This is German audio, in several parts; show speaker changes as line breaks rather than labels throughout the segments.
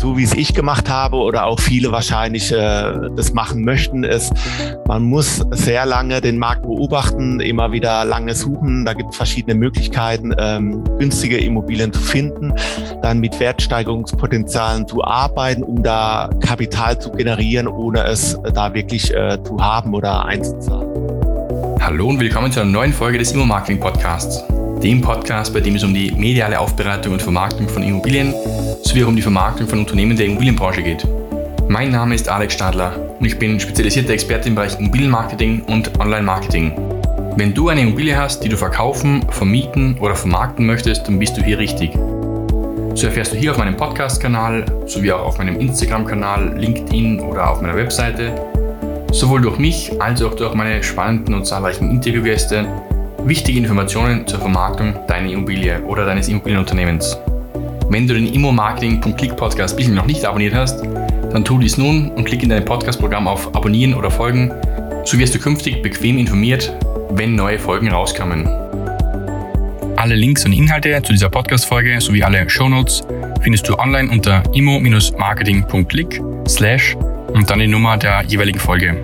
so wie es ich gemacht habe oder auch viele wahrscheinlich äh, das machen möchten, ist, man muss sehr lange den Markt beobachten, immer wieder lange suchen. Da gibt es verschiedene Möglichkeiten, ähm, günstige Immobilien zu finden, dann mit Wertsteigerungspotenzialen zu arbeiten, um da Kapital zu generieren, ohne es da wirklich äh, zu haben oder einzuzahlen.
Hallo und willkommen zu einer neuen Folge des Immo-Marketing Podcasts dem Podcast, bei dem es um die mediale Aufbereitung und Vermarktung von Immobilien sowie auch um die Vermarktung von Unternehmen der Immobilienbranche geht. Mein Name ist Alex Stadler und ich bin spezialisierter Experte im Bereich Immobilienmarketing und Online-Marketing. Wenn du eine Immobilie hast, die du verkaufen, vermieten oder vermarkten möchtest, dann bist du hier richtig. So erfährst du hier auf meinem Podcast-Kanal sowie auch auf meinem Instagram-Kanal, LinkedIn oder auf meiner Webseite sowohl durch mich als auch durch meine spannenden und zahlreichen Interviewgäste Wichtige Informationen zur Vermarktung deiner Immobilie oder deines Immobilienunternehmens. Wenn du den Immo-Marketing.click Podcast bisher noch nicht abonniert hast, dann tu dies nun und klick in dein Podcast-Programm auf Abonnieren oder Folgen. So wirst du künftig bequem informiert, wenn neue Folgen rauskommen. Alle Links und Inhalte zu dieser Podcast-Folge sowie alle Shownotes findest du online unter immo-marketing.click slash und dann die Nummer der jeweiligen Folge.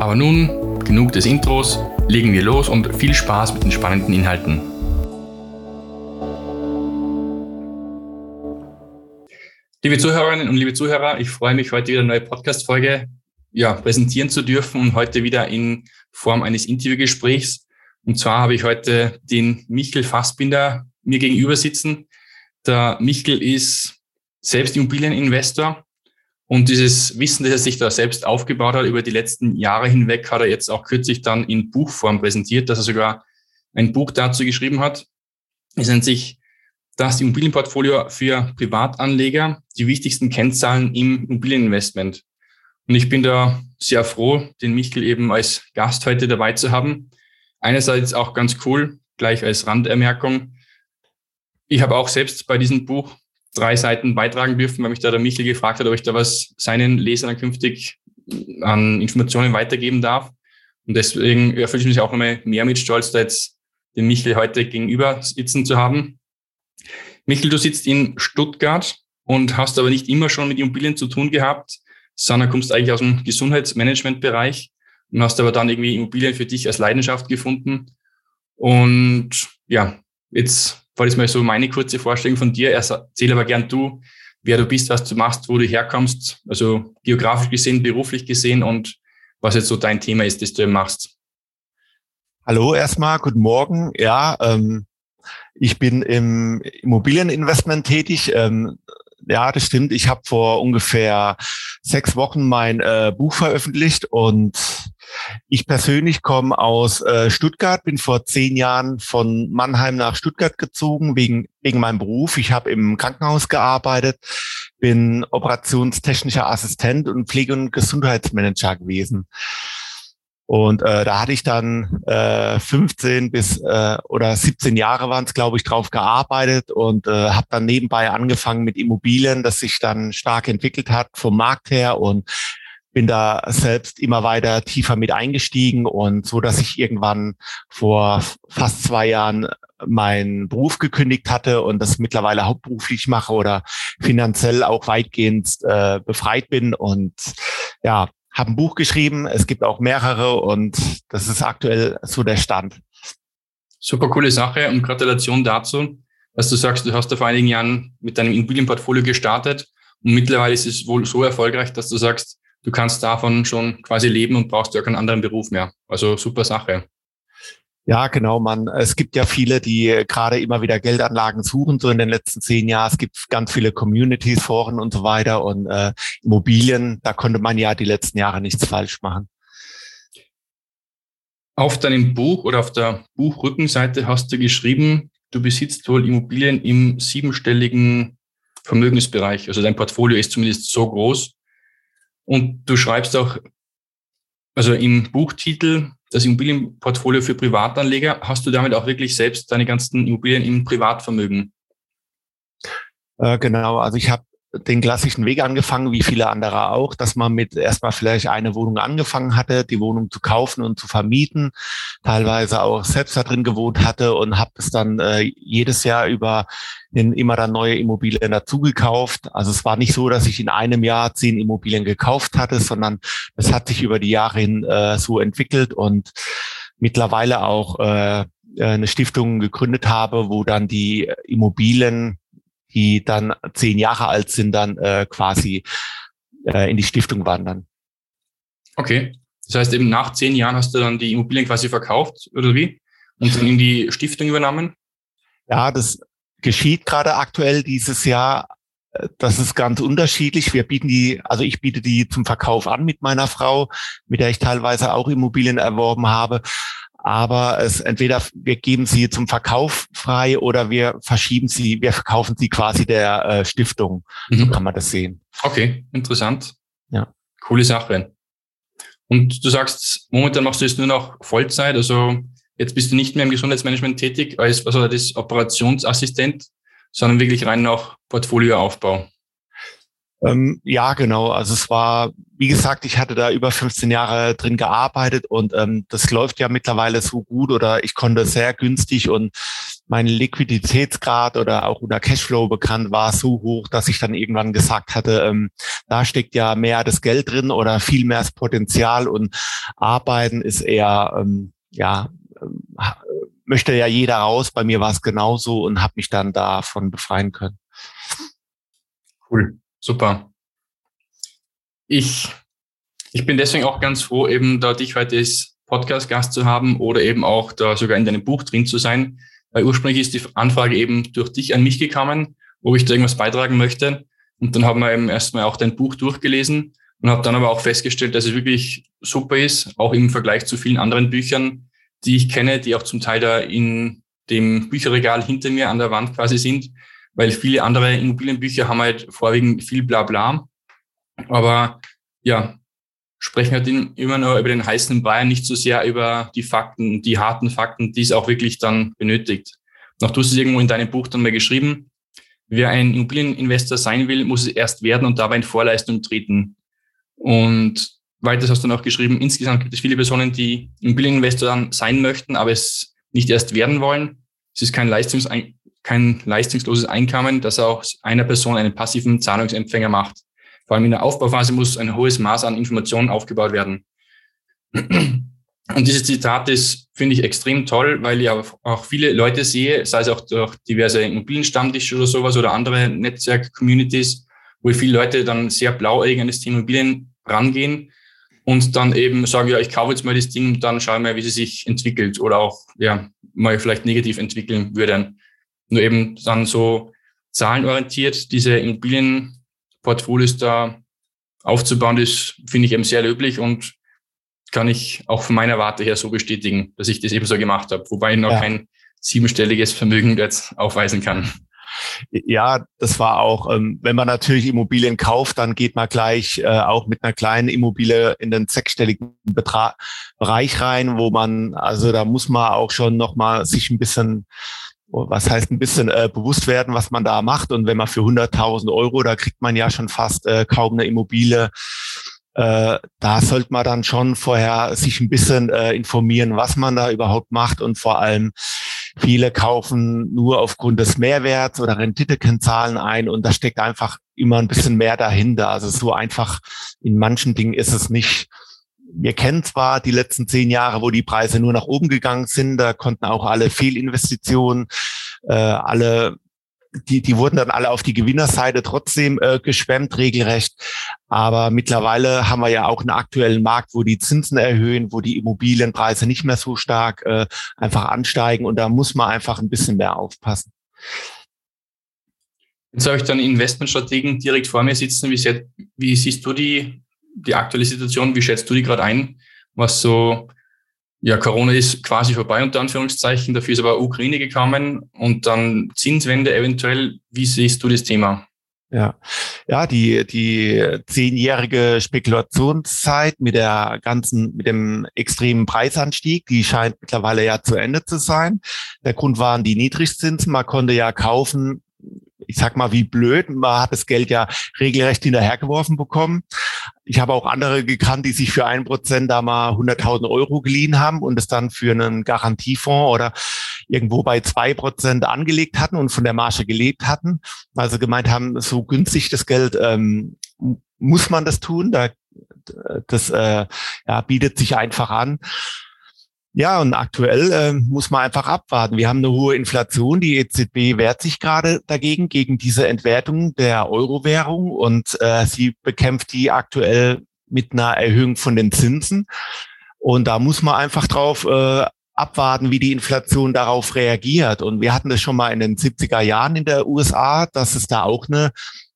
Aber nun genug des Intros legen wir los und viel Spaß mit den spannenden Inhalten. Liebe Zuhörerinnen und liebe Zuhörer, ich freue mich, heute wieder eine neue Podcast-Folge ja, präsentieren zu dürfen und heute wieder in Form eines Interviewgesprächs. Und zwar habe ich heute den Michel Fassbinder mir gegenüber sitzen. Der Michel ist selbst Immobilieninvestor und dieses Wissen, das er sich da selbst aufgebaut hat über die letzten Jahre hinweg, hat er jetzt auch kürzlich dann in Buchform präsentiert, dass er sogar ein Buch dazu geschrieben hat. Es nennt sich das Immobilienportfolio für Privatanleger, die wichtigsten Kennzahlen im Immobilieninvestment. Und ich bin da sehr froh, den Michel eben als Gast heute dabei zu haben. Einerseits auch ganz cool, gleich als Randermerkung. Ich habe auch selbst bei diesem Buch drei Seiten beitragen dürfen, weil mich da der Michel gefragt hat, ob ich da was seinen Lesern künftig an Informationen weitergeben darf. Und deswegen erfülle ich mich auch nochmal mehr mit Stolz, da jetzt den Michel heute gegenüber sitzen zu haben. Michel, du sitzt in Stuttgart und hast aber nicht immer schon mit Immobilien zu tun gehabt, sondern kommst eigentlich aus dem Gesundheitsmanagementbereich und hast aber dann irgendwie Immobilien für dich als Leidenschaft gefunden. Und ja, jetzt war das mal so meine kurze Vorstellung von dir. Erzähl aber gern du, wer du bist, was du machst, wo du herkommst, also geografisch gesehen, beruflich gesehen und was jetzt so dein Thema ist, das du machst.
Hallo erstmal, guten Morgen. Ja, ähm, ich bin im Immobilieninvestment tätig. Ähm, ja, das stimmt. Ich habe vor ungefähr sechs Wochen mein äh, Buch veröffentlicht und ich persönlich komme aus äh, Stuttgart, bin vor zehn Jahren von Mannheim nach Stuttgart gezogen wegen, wegen meinem Beruf. Ich habe im Krankenhaus gearbeitet, bin operationstechnischer Assistent und Pflege- und Gesundheitsmanager gewesen. Und äh, da hatte ich dann äh, 15 bis äh, oder 17 Jahre waren es, glaube ich, drauf gearbeitet und äh, habe dann nebenbei angefangen mit Immobilien, das sich dann stark entwickelt hat vom Markt her und bin da selbst immer weiter tiefer mit eingestiegen und so, dass ich irgendwann vor fast zwei Jahren meinen Beruf gekündigt hatte und das mittlerweile hauptberuflich mache oder finanziell auch weitgehend äh, befreit bin und ja, habe ein Buch geschrieben. Es gibt auch mehrere und das ist aktuell so der Stand.
Super coole Sache und Gratulation dazu, dass du sagst, du hast da vor einigen Jahren mit deinem Immobilienportfolio gestartet und mittlerweile ist es wohl so erfolgreich, dass du sagst, du kannst davon schon quasi leben und brauchst ja keinen anderen Beruf mehr. Also super Sache.
Ja, genau, man. Es gibt ja viele, die gerade immer wieder Geldanlagen suchen, so in den letzten zehn Jahren. Es gibt ganz viele Communities, Foren und so weiter und äh, Immobilien. Da konnte man ja die letzten Jahre nichts falsch machen.
Auf deinem Buch oder auf der Buchrückenseite hast du geschrieben, du besitzt wohl Immobilien im siebenstelligen Vermögensbereich. Also dein Portfolio ist zumindest so groß. Und du schreibst auch, also im Buchtitel, das Immobilienportfolio für Privatanleger, hast du damit auch wirklich selbst deine ganzen Immobilien im Privatvermögen?
Äh, genau, also ich habe den klassischen Weg angefangen, wie viele andere auch, dass man mit erstmal vielleicht eine Wohnung angefangen hatte, die Wohnung zu kaufen und zu vermieten, teilweise auch selbst da drin gewohnt hatte und habe es dann äh, jedes Jahr über in immer dann neue Immobilien dazu gekauft. Also es war nicht so, dass ich in einem Jahr zehn Immobilien gekauft hatte, sondern es hat sich über die Jahre hin äh, so entwickelt und mittlerweile auch äh, eine Stiftung gegründet habe, wo dann die Immobilien die dann zehn Jahre alt sind, dann äh, quasi äh, in die Stiftung wandern.
Okay. Das heißt, eben nach zehn Jahren hast du dann die Immobilien quasi verkauft, oder wie? Und dann in die Stiftung übernommen?
Ja, das geschieht gerade aktuell dieses Jahr. Das ist ganz unterschiedlich. Wir bieten die, also ich biete die zum Verkauf an mit meiner Frau, mit der ich teilweise auch Immobilien erworben habe aber es entweder wir geben sie zum Verkauf frei oder wir verschieben sie, wir verkaufen sie quasi der äh, Stiftung. Mhm. So kann man das sehen.
Okay, interessant. Ja. Coole Sache. Und du sagst, momentan machst du jetzt nur noch Vollzeit, also jetzt bist du nicht mehr im Gesundheitsmanagement tätig als was das Operationsassistent, sondern wirklich rein nach Portfolioaufbau.
Ähm, ja, genau. Also es war, wie gesagt, ich hatte da über 15 Jahre drin gearbeitet und ähm, das läuft ja mittlerweile so gut oder ich konnte sehr günstig und mein Liquiditätsgrad oder auch unter Cashflow bekannt war so hoch, dass ich dann irgendwann gesagt hatte, ähm, da steckt ja mehr das Geld drin oder viel mehr das Potenzial und Arbeiten ist eher, ähm, ja, ähm, möchte ja jeder raus. Bei mir war es genauso und habe mich dann davon befreien können.
Cool. Super. Ich, ich bin deswegen auch ganz froh, eben da dich heute als Podcast-Gast zu haben oder eben auch da sogar in deinem Buch drin zu sein. Weil ursprünglich ist die Anfrage eben durch dich an mich gekommen, ob ich da irgendwas beitragen möchte. Und dann haben wir eben erstmal auch dein Buch durchgelesen und habe dann aber auch festgestellt, dass es wirklich super ist, auch im Vergleich zu vielen anderen Büchern, die ich kenne, die auch zum Teil da in dem Bücherregal hinter mir an der Wand quasi sind, weil viele andere Immobilienbücher haben halt vorwiegend viel Blabla. Aber ja, sprechen halt immer nur über den heißen Bayern, nicht so sehr über die Fakten, die harten Fakten, die es auch wirklich dann benötigt. Noch du hast es irgendwo in deinem Buch dann mal geschrieben. Wer ein Immobilieninvestor sein will, muss es erst werden und dabei in Vorleistung treten. Und weiter hast du noch geschrieben, insgesamt gibt es viele Personen, die Immobilieninvestor sein möchten, aber es nicht erst werden wollen. Es ist kein Leistungs kein leistungsloses Einkommen, das aus einer Person einen passiven Zahlungsempfänger macht. Vor allem in der Aufbauphase muss ein hohes Maß an Informationen aufgebaut werden. Und dieses Zitat ist, finde ich, extrem toll, weil ich auch viele Leute sehe, sei es auch durch diverse Immobilienstammtische oder sowas oder andere Netzwerk-Communities, wo viele Leute dann sehr blauäugig an das Thema Immobilien rangehen und dann eben sagen, ja, ich kaufe jetzt mal das Ding und dann schaue ich mal, wie es sich entwickelt oder auch, ja, mal vielleicht negativ entwickeln würde. Nur eben dann so zahlenorientiert diese Immobilienportfolios da aufzubauen, das finde ich eben sehr löblich und kann ich auch von meiner Warte her so bestätigen, dass ich das eben so gemacht habe, wobei ich noch ja. kein siebenstelliges Vermögen jetzt aufweisen kann.
Ja, das war auch, ähm, wenn man natürlich Immobilien kauft, dann geht man gleich äh, auch mit einer kleinen Immobilie in den sechsstelligen Betrag, Bereich rein, wo man, also da muss man auch schon nochmal sich ein bisschen was heißt ein bisschen äh, bewusst werden, was man da macht. Und wenn man für 100.000 Euro, da kriegt man ja schon fast äh, kaum eine Immobilie. Äh, da sollte man dann schon vorher sich ein bisschen äh, informieren, was man da überhaupt macht und vor allem viele kaufen nur aufgrund des Mehrwerts oder Rendite-Kennzahlen ein und da steckt einfach immer ein bisschen mehr dahinter. Also so einfach in manchen Dingen ist es nicht wir kennen zwar die letzten zehn Jahre, wo die Preise nur nach oben gegangen sind, da konnten auch alle Fehlinvestitionen, äh, alle die, die wurden dann alle auf die Gewinnerseite trotzdem äh, geschwemmt, regelrecht. Aber mittlerweile haben wir ja auch einen aktuellen Markt, wo die Zinsen erhöhen, wo die Immobilienpreise nicht mehr so stark äh, einfach ansteigen. Und da muss man einfach ein bisschen mehr aufpassen.
Jetzt habe ich dann Investmentstrategen direkt vor mir sitzen. Wie, wie siehst du die die aktuelle Situation, wie schätzt du die gerade ein? Was so, ja, Corona ist quasi vorbei unter Anführungszeichen, dafür ist aber Ukraine gekommen und dann Zinswende eventuell. Wie siehst du das Thema?
Ja, ja, die, die zehnjährige Spekulationszeit mit der ganzen, mit dem extremen Preisanstieg, die scheint mittlerweile ja zu Ende zu sein. Der Grund waren die Niedrigzinsen. Man konnte ja kaufen, ich sag mal, wie blöd. Man hat das Geld ja regelrecht hinterhergeworfen bekommen. Ich habe auch andere gekannt, die sich für ein Prozent da mal 100.000 Euro geliehen haben und es dann für einen Garantiefonds oder irgendwo bei zwei Prozent angelegt hatten und von der Marge gelebt hatten. Also gemeint haben, so günstig das Geld ähm, muss man das tun. Da, das äh, ja, bietet sich einfach an. Ja, und aktuell äh, muss man einfach abwarten. Wir haben eine hohe Inflation. Die EZB wehrt sich gerade dagegen, gegen diese Entwertung der Euro-Währung und äh, sie bekämpft die aktuell mit einer Erhöhung von den Zinsen. Und da muss man einfach drauf äh, abwarten, wie die Inflation darauf reagiert. Und wir hatten das schon mal in den 70er Jahren in der USA, dass es da auch eine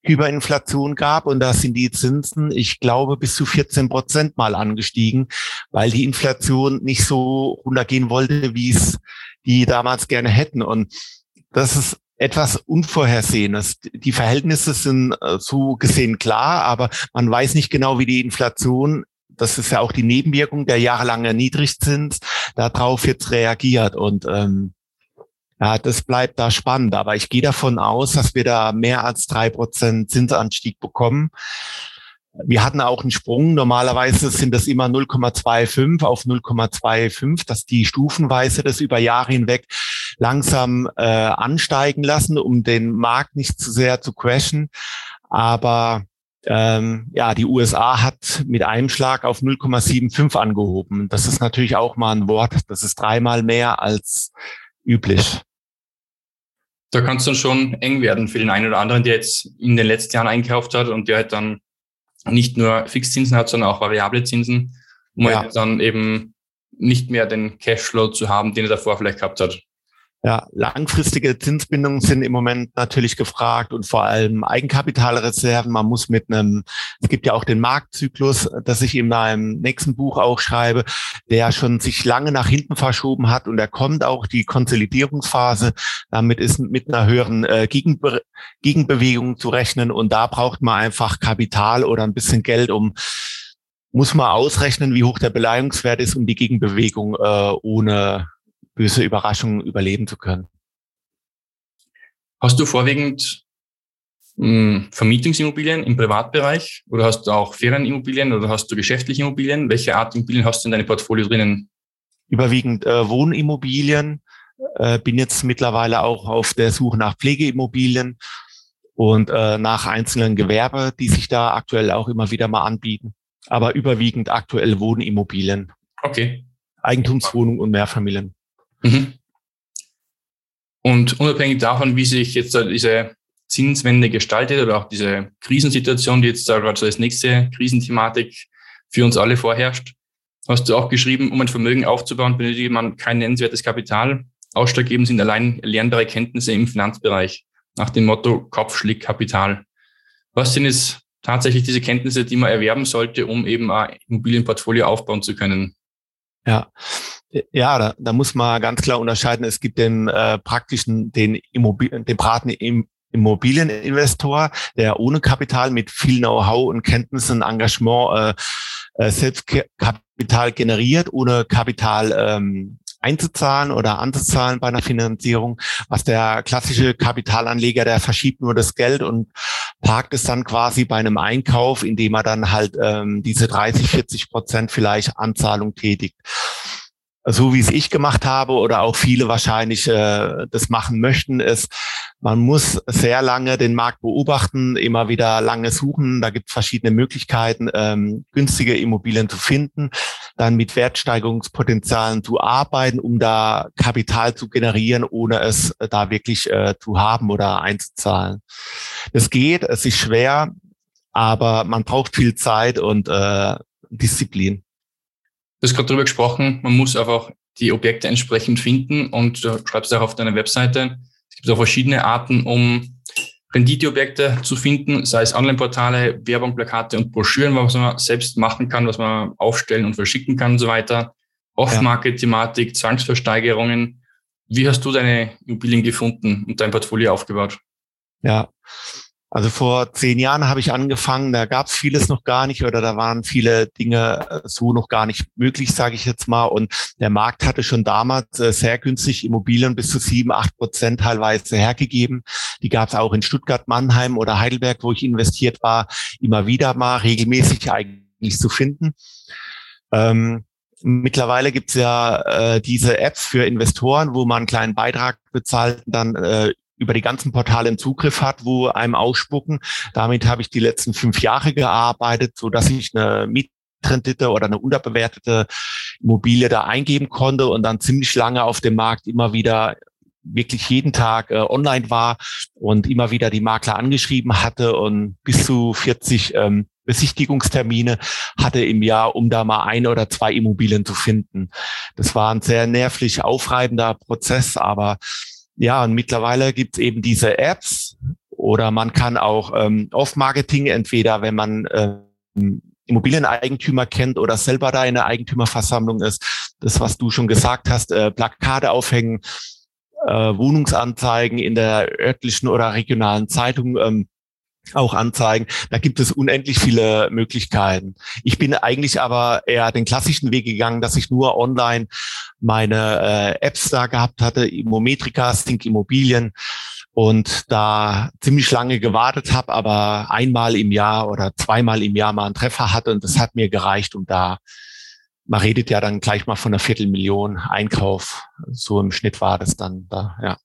Hyperinflation gab und da sind die Zinsen, ich glaube, bis zu 14 Prozent mal angestiegen, weil die Inflation nicht so runtergehen wollte, wie es die damals gerne hätten. Und das ist etwas Unvorhersehenes. Die Verhältnisse sind äh, so gesehen klar, aber man weiß nicht genau, wie die Inflation das ist ja auch die Nebenwirkung der jahrelangen Niedrigzins, darauf jetzt reagiert. Und ähm, ja, das bleibt da spannend. Aber ich gehe davon aus, dass wir da mehr als drei Prozent Zinsanstieg bekommen. Wir hatten auch einen Sprung. Normalerweise sind das immer 0,25 auf 0,25, dass die stufenweise das über Jahre hinweg langsam äh, ansteigen lassen, um den Markt nicht zu sehr zu crashen. Aber ähm, ja, die USA hat mit einem Schlag auf 0,75 angehoben. Das ist natürlich auch mal ein Wort. Das ist dreimal mehr als üblich.
Da kann es dann schon eng werden für den einen oder anderen, der jetzt in den letzten Jahren einkauft hat und der halt dann nicht nur Fixzinsen hat, sondern auch variable Zinsen, um ja. halt dann eben nicht mehr den Cashflow zu haben, den er davor vielleicht gehabt hat.
Ja, langfristige Zinsbindungen sind im Moment natürlich gefragt und vor allem Eigenkapitalreserven. Man muss mit einem, es gibt ja auch den Marktzyklus, das ich in meinem nächsten Buch auch schreibe, der schon sich lange nach hinten verschoben hat und da kommt auch die Konsolidierungsphase. Damit ist mit einer höheren äh, Gegenbe Gegenbewegung zu rechnen und da braucht man einfach Kapital oder ein bisschen Geld, um muss man ausrechnen, wie hoch der Beleihungswert ist, um die Gegenbewegung äh, ohne böse Überraschungen überleben zu können.
Hast du vorwiegend mh, hm, Vermietungsimmobilien im Privatbereich oder hast du auch Ferienimmobilien oder hast du geschäftliche Immobilien? Welche Art Immobilien hast du in deinem Portfolio drinnen?
Überwiegend äh, Wohnimmobilien. Äh, bin jetzt mittlerweile auch auf der Suche nach Pflegeimmobilien und äh, nach einzelnen Gewerbe, die sich da aktuell auch immer wieder mal anbieten. Aber überwiegend aktuell Wohnimmobilien.
Okay.
Eigentumswohnung und Mehrfamilien.
Mhm. Und unabhängig davon, wie sich jetzt diese Zinswende gestaltet oder auch diese Krisensituation, die jetzt gerade so als nächste Krisenthematik für uns alle vorherrscht, hast du auch geschrieben, um ein Vermögen aufzubauen, benötigt man kein nennenswertes Kapital. Ausschlaggebend sind allein lernbare Kenntnisse im Finanzbereich nach dem Motto Kopf schlägt Kapital. Was sind es tatsächlich diese Kenntnisse, die man erwerben sollte, um eben ein Immobilienportfolio aufbauen zu können?
Ja, ja, da, da muss man ganz klar unterscheiden. Es gibt den äh, praktischen, den, Immobil den bratenden im Immobilieninvestor, der ohne Kapital mit viel Know-how und Kenntnissen, Engagement äh, äh, Selbstkapital generiert, ohne Kapital ähm, einzuzahlen oder anzuzahlen bei einer Finanzierung. Was der klassische Kapitalanleger, der verschiebt nur das Geld und parkt es dann quasi bei einem Einkauf, indem er dann halt ähm, diese 30, 40 Prozent vielleicht Anzahlung tätigt so wie es ich gemacht habe oder auch viele wahrscheinlich äh, das machen möchten, ist, man muss sehr lange den Markt beobachten, immer wieder lange suchen. Da gibt es verschiedene Möglichkeiten, ähm, günstige Immobilien zu finden, dann mit Wertsteigerungspotenzialen zu arbeiten, um da Kapital zu generieren, ohne es da wirklich äh, zu haben oder einzuzahlen. Das geht, es ist schwer, aber man braucht viel Zeit und äh, Disziplin.
Du hast gerade darüber gesprochen, man muss einfach die Objekte entsprechend finden und du schreibst auch auf deiner Webseite, es gibt auch verschiedene Arten, um Renditeobjekte zu finden, sei es Online-Portale, Werbung, Plakate und Broschüren, was man selbst machen kann, was man aufstellen und verschicken kann und so weiter. Off-Market-Thematik, Zwangsversteigerungen. Wie hast du deine Immobilien gefunden und dein Portfolio aufgebaut?
Ja, Also vor zehn Jahren habe ich angefangen, da gab es vieles noch gar nicht oder da waren viele Dinge äh, so noch gar nicht möglich, sage ich jetzt mal. Und der Markt hatte schon damals äh, sehr günstig Immobilien bis zu sieben, acht Prozent teilweise hergegeben. Die gab es auch in Stuttgart, Mannheim oder Heidelberg, wo ich investiert war, immer wieder mal regelmäßig eigentlich zu finden. Ähm, Mittlerweile gibt's ja äh, diese Apps für Investoren, wo man einen kleinen Beitrag bezahlt, dann äh, über die ganzen Portale einen Zugriff hat, wo einem ausspucken. Damit habe ich die letzten fünf Jahre gearbeitet, so dass ich eine Mietrendite oder eine unterbewertete Immobilie da eingeben konnte und dann ziemlich lange auf dem Markt immer wieder wirklich jeden Tag äh, online war und immer wieder die Makler angeschrieben hatte und bis zu 40 ähm, Besichtigungstermine hatte im Jahr, um da mal ein oder zwei Immobilien zu finden. Das war ein sehr nervlich aufreibender Prozess, aber ja, und mittlerweile gibt es eben diese Apps oder man kann auch ähm, Off-Marketing, entweder wenn man ähm, Immobilieneigentümer kennt oder selber da in der Eigentümerversammlung ist, das, was du schon gesagt hast, äh, Plakate aufhängen, äh, Wohnungsanzeigen in der örtlichen oder regionalen Zeitung ähm, auch anzeigen. Da gibt es unendlich viele Möglichkeiten. Ich bin eigentlich aber eher den klassischen Weg gegangen, dass ich nur online meine äh, Apps da gehabt hatte, Immometrika, Think Immobilien und da ziemlich lange gewartet habe, aber einmal im Jahr oder zweimal im Jahr mal einen Treffer hatte und das hat mir gereicht, um da man redet ja dann gleich mal von einer Viertelmillion Einkauf. So im Schnitt war das dann da, ja.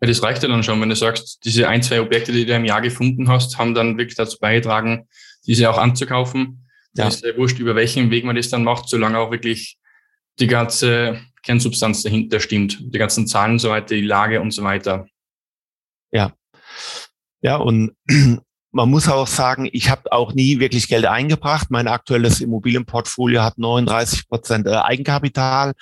Ja, das reicht ja dann schon, wenn du sagst, diese ein, zwei Objekte, die du im Jahr gefunden hast, haben dann wirklich dazu beigetragen, diese auch anzukaufen. Ja. ist ja wurscht, über welchen Weg man das dann macht, solange auch wirklich die ganze Kernsubstanz dahinter stimmt, die ganzen Zahlen und so weiter, die Lage und so weiter.
Ja. Ja, und man muss auch sagen, ich habe auch nie wirklich Geld eingebracht. Mein aktuelles Immobilienportfolio hat 39 Prozent äh, Eigenkapital.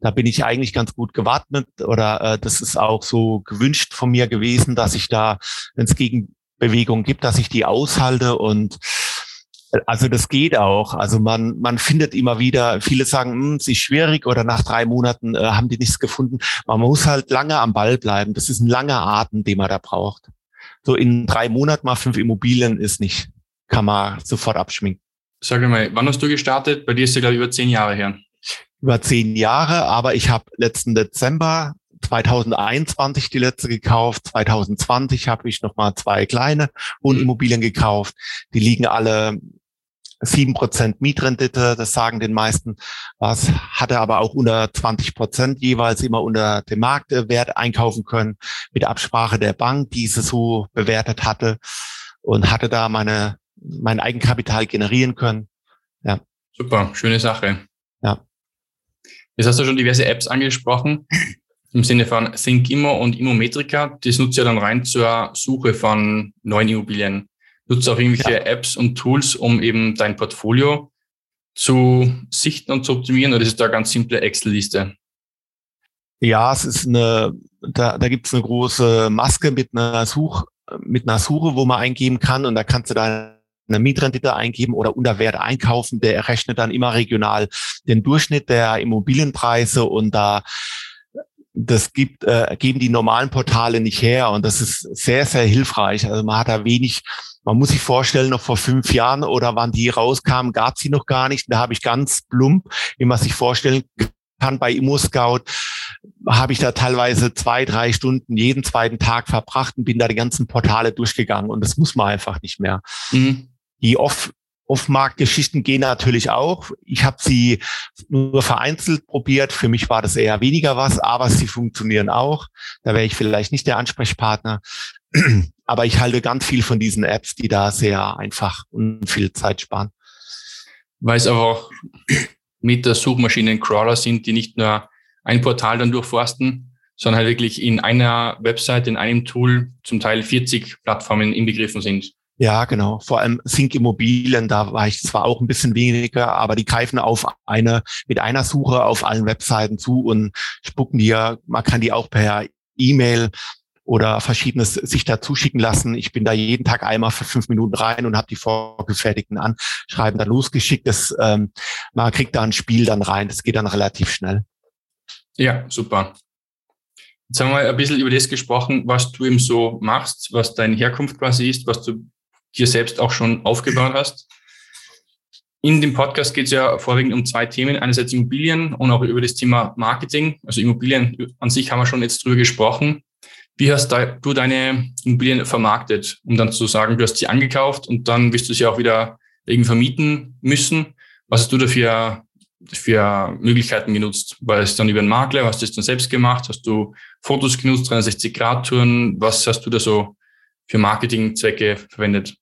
Da bin ich eigentlich ganz gut gewappnet oder äh, das ist auch so gewünscht von mir gewesen, dass ich da, wenn es Gegenbewegungen gibt, dass ich die aushalte und äh, also das geht auch. Also man, man findet immer wieder, viele sagen, hm, es ist schwierig oder nach drei Monaten äh, haben die nichts gefunden. Man muss halt lange am Ball bleiben. Das ist ein langer Atem, den man da braucht so in drei Monaten mal fünf Immobilien ist nicht, kann man sofort abschminken.
Sag mal, wann hast du gestartet? Bei dir ist ja, glaube ich, über zehn Jahre her.
Über zehn Jahre, aber ich habe letzten Dezember 2021 die letzte gekauft. 2020 habe ich nochmal zwei kleine Wohnimmobilien gekauft. Die liegen alle sieben Prozent Mietrendite, das sagen den meisten was, hatte aber auch unter 20 Prozent jeweils immer unter dem Marktwert einkaufen können, mit Absprache der Bank, die sie so bewertet hatte und hatte da meine, mein Eigenkapital generieren können.
Ja. Super, schöne Sache.
Ja.
Jetzt hast du schon diverse Apps angesprochen, im Sinne von Think Immo und Immometrika. Das nutzt ja dann rein zur Suche von neuen Immobilien. Nutzt auch irgendwelche ja. Apps und Tools, um eben dein Portfolio zu sichten und zu optimieren oder ist es da eine ganz simple Excel-Liste?
Ja, es ist eine, da, da gibt es eine große Maske mit einer Such, mit einer Suche, wo man eingeben kann und da kannst du dann eine Mietrendite eingeben oder Unterwert einkaufen. Der errechnet dann immer regional den Durchschnitt der Immobilienpreise und da das gibt, äh, geben die normalen Portale nicht her und das ist sehr, sehr hilfreich. Also man hat da wenig man muss sich vorstellen, noch vor fünf Jahren oder wann die rauskamen, gab sie noch gar nicht. Da habe ich ganz plump, wie man sich vorstellen kann, bei ImmoScout habe ich da teilweise zwei, drei Stunden jeden zweiten Tag verbracht und bin da die ganzen Portale durchgegangen und das muss man einfach nicht mehr. Mhm. Die off Off-Markt-Geschichten gehen natürlich auch. Ich habe sie nur vereinzelt probiert. Für mich war das eher weniger was, aber sie funktionieren auch. Da wäre ich vielleicht nicht der Ansprechpartner. Aber ich halte ganz viel von diesen Apps, die da sehr einfach und viel Zeit sparen.
Weil es auch mit der Suchmaschinen Crawler sind, die nicht nur ein Portal dann durchforsten, sondern halt wirklich in einer Website, in einem Tool zum Teil 40 Plattformen inbegriffen sind.
Ja, genau. Vor allem Sync Immobilien, da war ich zwar auch ein bisschen weniger, aber die greifen auf eine, mit einer Suche auf allen Webseiten zu und spucken dir, man kann die auch per E-Mail oder verschiedenes sich da zuschicken lassen. Ich bin da jeden Tag einmal für fünf Minuten rein und habe die vorgefertigten Anschreiben dann losgeschickt. Das, ähm, man kriegt da ein Spiel dann rein. Das geht dann relativ schnell.
Ja, super. Jetzt haben wir ein bisschen über das gesprochen, was du eben so machst, was deine Herkunft quasi ist, was du dir selbst auch schon aufgebaut hast. In dem Podcast geht es ja vorwiegend um zwei Themen. Einerseits Immobilien und auch über das Thema Marketing. Also Immobilien an sich haben wir schon jetzt drüber gesprochen. Wie hast du deine Immobilien vermarktet, um dann zu sagen, du hast sie angekauft und dann wirst du sie auch wieder irgendwie vermieten müssen? Was hast du dafür für Möglichkeiten genutzt? War es dann über einen Makler? Hast du es dann selbst gemacht? Hast du Fotos genutzt, 360-Grad-Touren? Was hast du da so für Marketingzwecke verwendet?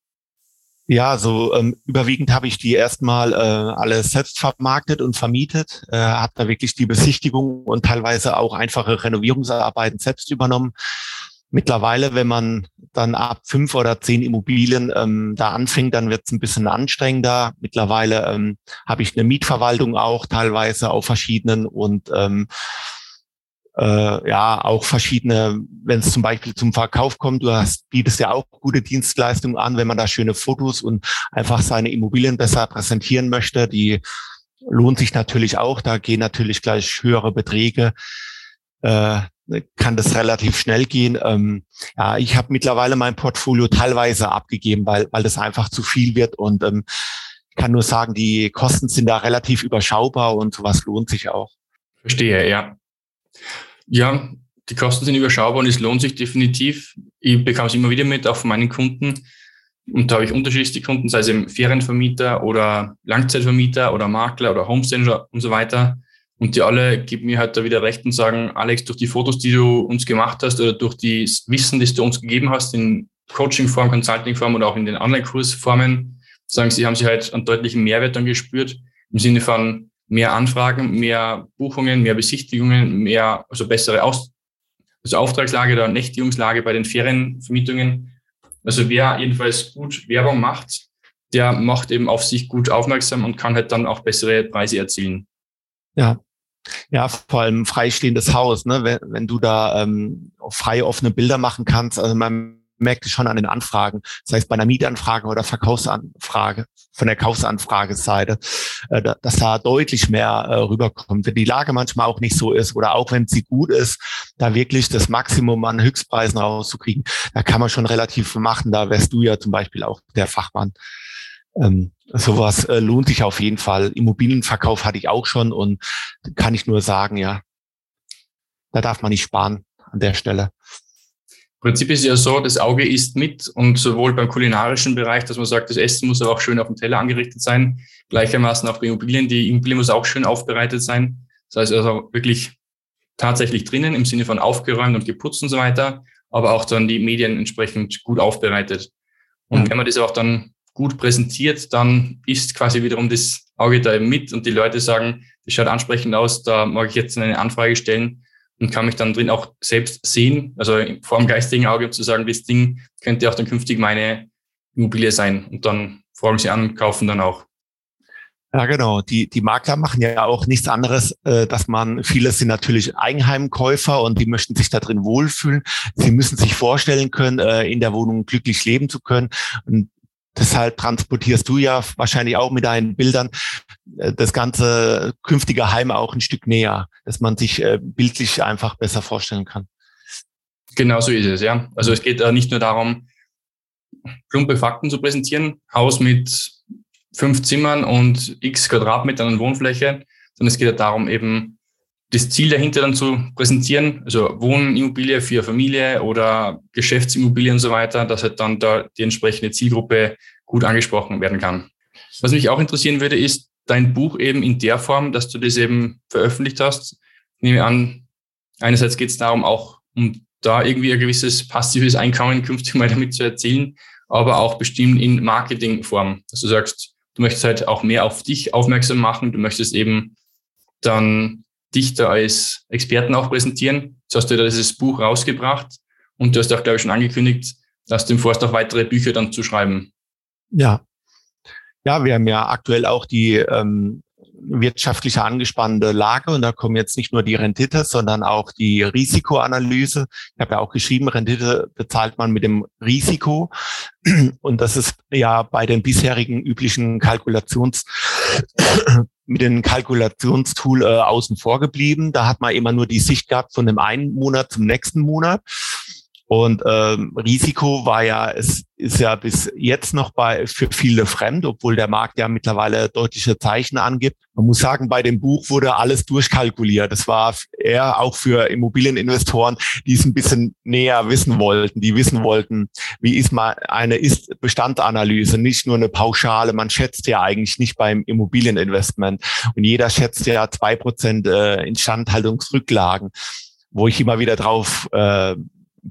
Ja, so ähm, überwiegend habe ich die erstmal äh, alle selbst vermarktet und vermietet, äh, habe da wirklich die Besichtigung und teilweise auch einfache Renovierungsarbeiten selbst übernommen. Mittlerweile, wenn man dann ab fünf oder zehn Immobilien ähm, da anfängt, dann wird es ein bisschen anstrengender. Mittlerweile ähm, habe ich eine Mietverwaltung auch teilweise auf verschiedenen und ähm, äh, ja auch verschiedene, wenn es zum Beispiel zum Verkauf kommt, du hast, bietest ja auch gute Dienstleistungen an, wenn man da schöne Fotos und einfach seine Immobilien besser präsentieren möchte, die lohnt sich natürlich auch, da gehen natürlich gleich höhere Beträge, äh, kann das relativ schnell gehen. Ähm, ja, ich habe mittlerweile mein Portfolio teilweise abgegeben, weil, weil das einfach zu viel wird und ähm, kann nur sagen, die Kosten sind da relativ überschaubar und sowas lohnt sich auch.
Verstehe, ja. Ja, die Kosten sind überschaubar und es lohnt sich definitiv. Ich bekomme es immer wieder mit, auch von meinen Kunden. Und da habe ich unterschiedlichste Kunden, sei es im Ferienvermieter oder Langzeitvermieter oder Makler oder Homestanger und so weiter. Und die alle geben mir halt da wieder recht und sagen, Alex, durch die Fotos, die du uns gemacht hast oder durch das Wissen, das du uns gegeben hast in Coaching-Form, Consulting-Form oder auch in den Online-Kursformen, sagen sie, haben sie halt einen deutlichen Mehrwert dann gespürt im Sinne von, mehr Anfragen, mehr Buchungen, mehr Besichtigungen, mehr, also bessere Aus, also Auftragslage oder Nächtigungslage bei den Ferienvermietungen. Also wer jedenfalls gut Werbung macht, der macht eben auf sich gut aufmerksam und kann halt dann auch bessere Preise erzielen.
Ja. Ja, vor allem freistehendes Haus, ne? Wenn, wenn du da ähm, frei offene Bilder machen kannst, also man merkt es schon an den Anfragen, sei es bei einer Mietanfrage oder Verkaufsanfrage, von der Kaufsanfrageseite, äh, dass da deutlich mehr äh, rüberkommt. Wenn die Lage manchmal auch nicht so ist oder auch wenn sie gut ist, da wirklich das Maximum an Höchstpreisen rauszukriegen, da kann man schon relativ machen. Da wärst du ja zum Beispiel auch der Fachmann. Ähm, sowas äh, lohnt sich auf jeden Fall. Immobilienverkauf hatte ich auch schon und kann ich nur sagen, ja, da darf man nicht sparen an der Stelle.
Prinzip ist ja so, das Auge isst mit und sowohl beim kulinarischen Bereich, dass man sagt, das Essen muss aber auch schön auf dem Teller angerichtet sein, gleichermaßen auch bei Immobilien. Die Immobilie muss auch schön aufbereitet sein. Das heißt also wirklich tatsächlich drinnen im Sinne von aufgeräumt und geputzt und so weiter, aber auch dann die Medien entsprechend gut aufbereitet. Und wenn man das auch dann gut präsentiert, dann ist quasi wiederum das Auge da eben mit und die Leute sagen, das schaut ansprechend aus, da mag ich jetzt eine Anfrage stellen und kann mich dann drin auch selbst sehen, also vor dem geistigen Auge zu sagen, das Ding könnte auch dann künftig meine Immobilie sein. Und dann fragen sie an, kaufen dann auch.
Ja, genau. Die, die Makler machen ja auch nichts anderes, äh, dass man, viele sind natürlich Eigenheimkäufer und die möchten sich da drin wohlfühlen. Sie müssen sich vorstellen können, äh, in der Wohnung glücklich leben zu können. Und deshalb transportierst du ja wahrscheinlich auch mit deinen Bildern äh, das ganze künftige Heim auch ein Stück näher, dass man sich äh, bildlich einfach besser vorstellen kann.
Genau so ist es, ja. Also es geht nicht nur darum, plumpe Fakten zu präsentieren, Haus mit fünf Zimmern und x Quadratmetern an Wohnfläche, sondern es geht ja darum, eben das Ziel dahinter dann zu präsentieren, also Wohnimmobilie für Familie oder Geschäftsimmobilie und so weiter, dass halt dann da die entsprechende Zielgruppe gut angesprochen werden kann. Was mich auch interessieren würde, ist, dein Buch eben in der Form, dass du das eben veröffentlicht hast. Ich nehme an, einerseits geht es darum, auch um da irgendwie ein gewisses passives Einkommen künftig mal damit zu erzielen, aber auch bestimmt in Marketingform, dass du sagst, du möchtest halt auch mehr auf dich aufmerksam machen, du möchtest eben dann dich da als Experten auch präsentieren. Jetzt hast du da dieses Buch rausgebracht und du hast auch, glaube ich, schon angekündigt, dass du im Forst auch weitere Bücher dann zu schreiben.
Ja, ja, wir haben ja aktuell auch die ähm, wirtschaftliche angespannte Lage und da kommen jetzt nicht nur die Rendite, sondern auch die Risikoanalyse. Ich habe ja auch geschrieben, Rendite bezahlt man mit dem Risiko und das ist ja bei den bisherigen üblichen Kalkulationsmethoden mit dem Kalkulationstool äh, außen vor geblieben. Da hat man immer nur die Sicht gehabt von dem einen Monat zum nächsten Monat. Und ähm, Risiko war ja, es ist ja bis jetzt noch bei für viele fremd, obwohl der Markt ja mittlerweile deutliche Zeichen angibt. Man muss sagen, bei dem Buch wurde alles durchkalkuliert. Das war eher auch für Immobilieninvestoren, die es ein bisschen näher wissen wollten, die wissen wollten, wie ist mal eine Ist-Bestandanalyse, nicht nur eine Pauschale. Man schätzt ja eigentlich nicht beim Immobilieninvestment. Und jeder schätzt ja zwei Prozent äh, Instandhaltungsrücklagen, wo ich immer wieder drauf äh,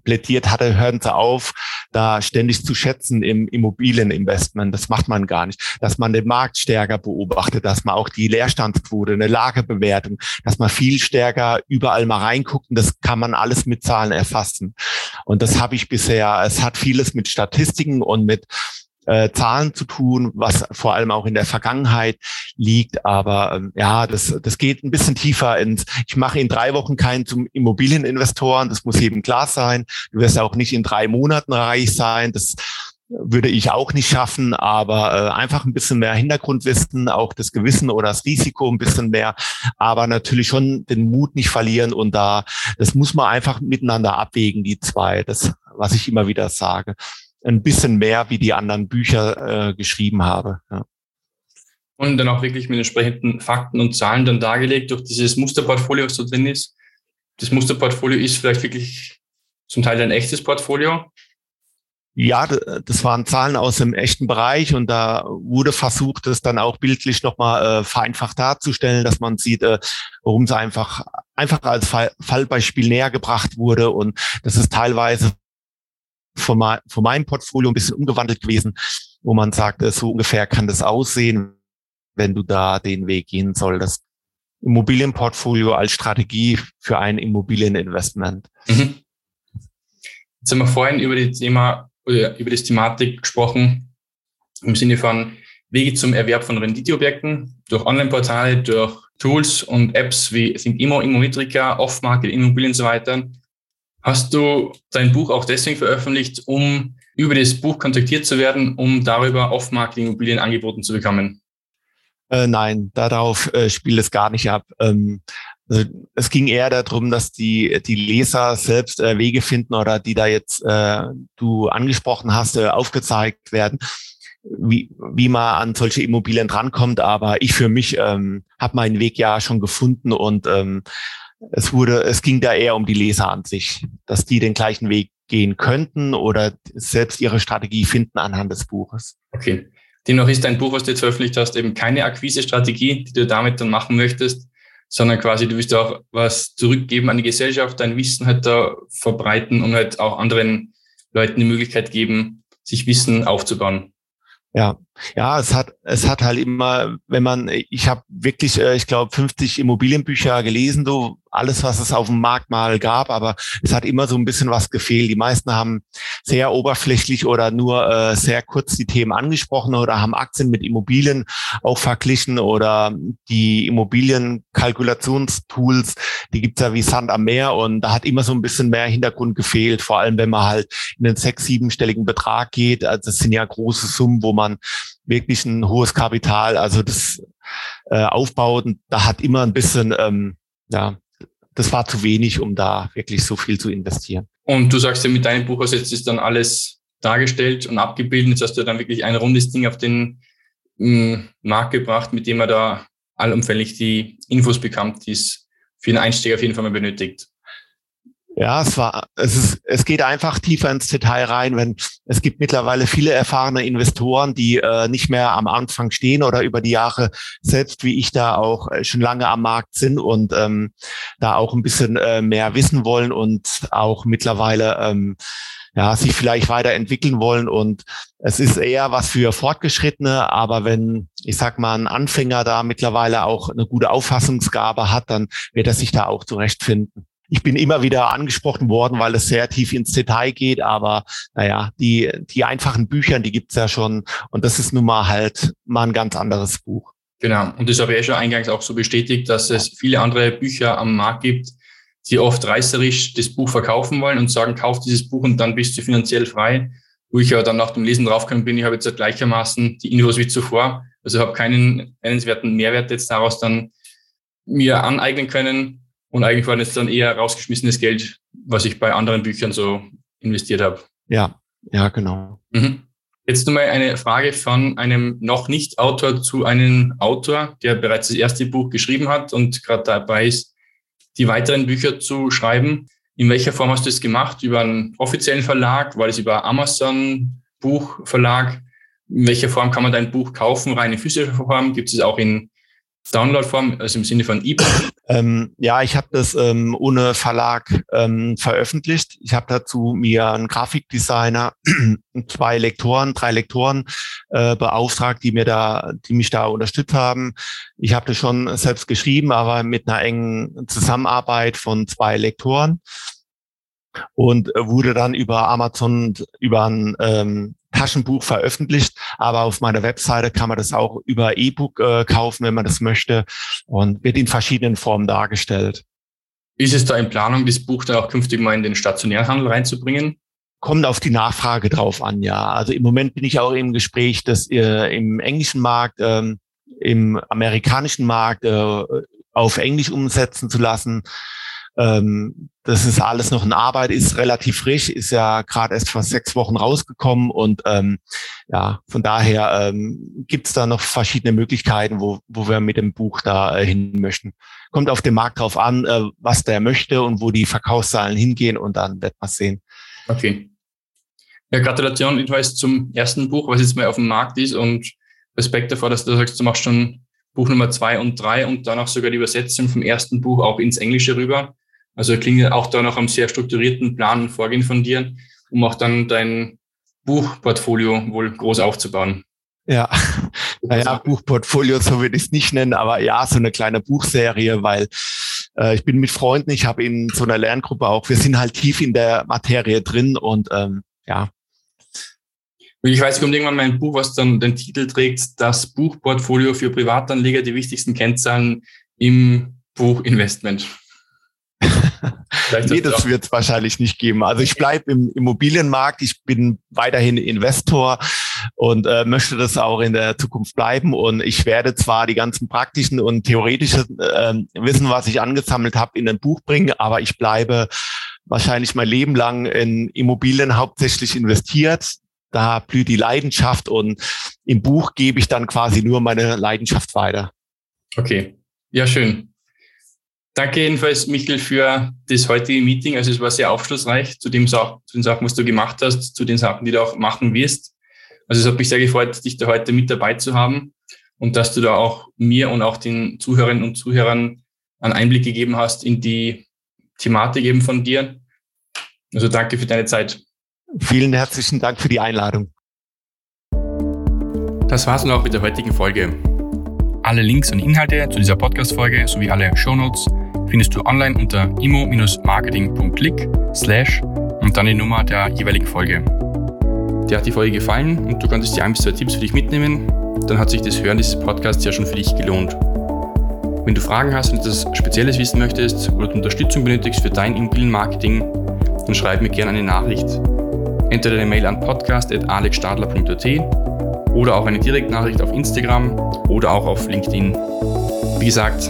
plädiert hatte, hören Sie auf, da ständig zu schätzen im Immobilieninvestment. Das macht man gar nicht. Dass man den Markt stärker beobachtet, dass man auch die Leerstandsquote, eine Lagebewertung, dass man viel stärker überall mal reinguckt und das kann man alles mit Zahlen erfassen. Und das habe ich bisher, es hat vieles mit Statistiken und mit äh, Zahlen zu tun, was vor allem auch in der Vergangenheit liegt. Aber ähm, ja, das, das geht ein bisschen tiefer ins, ich mache in drei Wochen keinen zum Immobilieninvestoren, das muss jedem klar sein. Du wirst auch nicht in drei Monaten reich sein. Das würde ich auch nicht schaffen, aber äh, einfach ein bisschen mehr Hintergrundwissen, auch das Gewissen oder das Risiko ein bisschen mehr, aber natürlich schon den Mut nicht verlieren und da, das muss man einfach miteinander abwägen, die zwei, das, was ich immer wieder sage ein bisschen mehr, wie die anderen Bücher äh, geschrieben habe. Ja.
Und dann auch wirklich mit entsprechenden Fakten und Zahlen dann dargelegt durch dieses Musterportfolio, was da drin ist. Das Musterportfolio ist vielleicht wirklich zum Teil ein echtes Portfolio.
Ja, das waren Zahlen aus dem echten Bereich und da wurde versucht, es dann auch bildlich nochmal äh, vereinfacht darzustellen, dass man sieht, äh, worum es einfach, einfach als Fall, Fallbeispiel näher gebracht wurde und das ist teilweise von, mein, von meinem Portfolio ein bisschen umgewandelt gewesen, wo man sagt, so ungefähr kann das aussehen, wenn du da den Weg gehen solltest. Immobilienportfolio als Strategie für ein Immobilieninvestment. Mhm.
Jetzt haben wir vorhin über das Thema, über das Thematik gesprochen, im Sinne von Wege zum Erwerb von Renditeobjekten durch Online-Portale, durch Tools und Apps wie ThinkImmo, Immometrica, Off-Market, Immobilien und so weiter. Hast du dein Buch auch deswegen veröffentlicht, um über das Buch kontaktiert zu werden, um darüber Off-Marketing-Immobilien angeboten zu bekommen?
Äh, nein, darauf äh, spielt es gar nicht ab. Ähm, also es ging eher darum, dass die, die Leser selbst äh, Wege finden oder die da jetzt äh, du angesprochen hast, äh, aufgezeigt werden, wie, wie man an solche Immobilien drankommt. Aber ich für mich ähm, habe meinen Weg ja schon gefunden und ähm, es wurde, es ging da eher um die Leser an sich, dass die den gleichen Weg gehen könnten oder selbst ihre Strategie finden anhand des Buches.
Okay. Dennoch ist dein Buch, was du jetzt veröffentlicht hast, eben keine Akquise-Strategie, die du damit dann machen möchtest, sondern quasi du willst auch was zurückgeben an die Gesellschaft, dein Wissen halt da verbreiten und halt auch anderen Leuten die Möglichkeit geben, sich Wissen aufzubauen.
Ja, ja, es hat es hat halt immer, wenn man, ich habe wirklich, äh, ich glaube, 50 Immobilienbücher gelesen, so alles, was es auf dem Markt mal gab, aber es hat immer so ein bisschen was gefehlt. Die meisten haben sehr oberflächlich oder nur äh, sehr kurz die Themen angesprochen oder haben Aktien mit Immobilien auch verglichen oder die Immobilienkalkulationstools, die gibt's ja wie Sand am Meer und da hat immer so ein bisschen mehr Hintergrund gefehlt, vor allem wenn man halt in den sechs-, siebenstelligen Betrag geht. Also das sind ja große Summen, wo man wirklich ein hohes Kapital, also das äh, aufbaut. Da hat immer ein bisschen, ähm, ja, das war zu wenig, um da wirklich so viel zu investieren.
Und du sagst ja, mit deinem Buch aus jetzt ist dann alles dargestellt und abgebildet. Jetzt hast du dann wirklich ein rundes Ding auf den mh, mm, Markt gebracht, mit dem man da allumfänglich die Infos bekommt, die es für einen Einstieg auf jeden Fall mal benötigt.
Ja, es war, es ist, es geht einfach tiefer ins Detail rein, wenn es gibt mittlerweile viele erfahrene Investoren, die äh, nicht mehr am Anfang stehen oder über die Jahre selbst wie ich da auch äh, schon lange am Markt sind und ähm, da auch ein bisschen äh, mehr wissen wollen und auch mittlerweile ähm, ja, sich vielleicht weiterentwickeln wollen. Und es ist eher was für Fortgeschrittene, aber wenn, ich sag mal, ein Anfänger da mittlerweile auch eine gute Auffassungsgabe hat, dann wird er sich da auch zurechtfinden ich bin immer wieder angesprochen worden, weil es sehr tief ins Detail geht, aber naja, die, die einfachen Bücher, die gibt's ja schon und das ist nun mal halt mal ein ganz anderes Buch.
Genau, und das habe ich ja schon eingangs auch so bestätigt, dass es viele andere Bücher am Markt gibt, die oft reißerisch das Buch verkaufen wollen und sagen, kauf dieses Buch und dann bist du finanziell frei. wo ich ja dann nach dem Lesen draufgekommen bin, ich habe jetzt gleichermaßen die Infos wie zuvor. Also habe keinen nennenswerten Mehrwert jetzt daraus dann mir aneignen können. Und eigentlich war das dann eher rausgeschmissenes Geld, was ich bei anderen Büchern so investiert habe.
Ja, ja, genau. Mhm.
Jetzt nochmal eine Frage von einem noch nicht Autor zu einem Autor, der bereits das erste Buch geschrieben hat und gerade dabei ist, die weiteren Bücher zu schreiben. In welcher Form hast du es gemacht? Über einen offiziellen Verlag? War das über Amazon Buchverlag? In welcher Form kann man dein Buch kaufen? Reine physische Form? Gibt es auch in Downloadform, also im Sinne von E-Book?
Ähm, ja, ich habe das ähm, ohne Verlag ähm, veröffentlicht. Ich habe dazu mir einen Grafikdesigner, zwei Lektoren, drei Lektoren äh, beauftragt, die mir da, die mich da unterstützt haben. Ich habe das schon selbst geschrieben, aber mit einer engen Zusammenarbeit von zwei Lektoren und wurde dann über Amazon über ein ähm, Taschenbuch veröffentlicht, aber auf meiner Webseite kann man das auch über E-Book äh, kaufen, wenn man das möchte und wird in verschiedenen Formen dargestellt.
Ist es da in Planung, das Buch dann auch künftig mal in den stationären Handel reinzubringen?
Kommt auf die Nachfrage drauf an, ja. Also im Moment bin ich auch im Gespräch, das äh, im englischen Markt, ähm, im amerikanischen Markt äh, auf Englisch umsetzen zu lassen. Ähm, das ist alles noch in Arbeit, ist relativ frisch, ist ja gerade erst vor sechs Wochen rausgekommen und ähm, ja, von daher ähm, gibt es da noch verschiedene Möglichkeiten, wo, wo wir mit dem Buch da äh, hin möchten. Kommt auf den Markt drauf an, äh, was der möchte und wo die Verkaufszahlen hingehen und dann wird man sehen.
Okay. Ja, Gratulation jedenfalls zum ersten Buch, was jetzt mal auf dem Markt ist und Respekt davor, dass du sagst, du machst schon Buch Nummer zwei und drei und dann auch sogar die Übersetzung vom ersten Buch auch ins Englische rüber. Also klingt auch da nach einem sehr strukturierten Plan und Vorgehen von dir, um auch dann dein Buchportfolio wohl groß aufzubauen.
Ja, naja, Buchportfolio, so würde ich es nicht nennen, aber ja, so eine kleine Buchserie, weil äh, ich bin mit Freunden, ich habe in so einer Lerngruppe auch, wir sind halt tief in der Materie drin und ähm, ja.
Ich weiß, kommt irgendwann mein Buch, was dann den Titel trägt, das Buchportfolio für Privatanleger, die wichtigsten Kennzahlen im Buchinvestment
nee, das wird es wahrscheinlich nicht geben. Also ich bleibe im Immobilienmarkt, ich bin weiterhin Investor und äh, möchte das auch in der Zukunft bleiben. Und ich werde zwar die ganzen praktischen und theoretischen äh, Wissen, was ich angesammelt habe, in ein Buch bringen, aber ich bleibe wahrscheinlich mein Leben lang in Immobilien hauptsächlich investiert. Da blüht die Leidenschaft und im Buch gebe ich dann quasi nur meine Leidenschaft weiter.
Okay, ja schön. Danke jedenfalls, Michael, für das heutige Meeting. Also es war sehr aufschlussreich zu, dem Sa zu den Sachen, was du gemacht hast, zu den Sachen, die du auch machen wirst. Also es hat mich sehr gefreut, dich da heute mit dabei zu haben und dass du da auch mir und auch den Zuhörerinnen und Zuhörern einen Einblick gegeben hast in die Thematik eben von dir. Also danke für deine Zeit.
Vielen herzlichen Dank für die Einladung.
Das war's nun auch mit der heutigen Folge. Alle Links und Inhalte zu dieser Podcast-Folge sowie alle Shownotes findest du online unter imo-marketing.click slash und dann die Nummer der jeweiligen Folge. Dir hat die Folge gefallen und du konntest dir ein bis zwei Tipps für dich mitnehmen, dann hat sich das Hören dieses Podcasts ja schon für dich gelohnt. Wenn du Fragen hast und etwas Spezielles wissen möchtest oder Unterstützung benötigst für dein Immobilienmarketing, dann schreib mir gerne eine Nachricht. Entweder eine Mail an podcast.alexstadler.at oder auch eine Direktnachricht auf Instagram oder auch auf LinkedIn. Wie gesagt,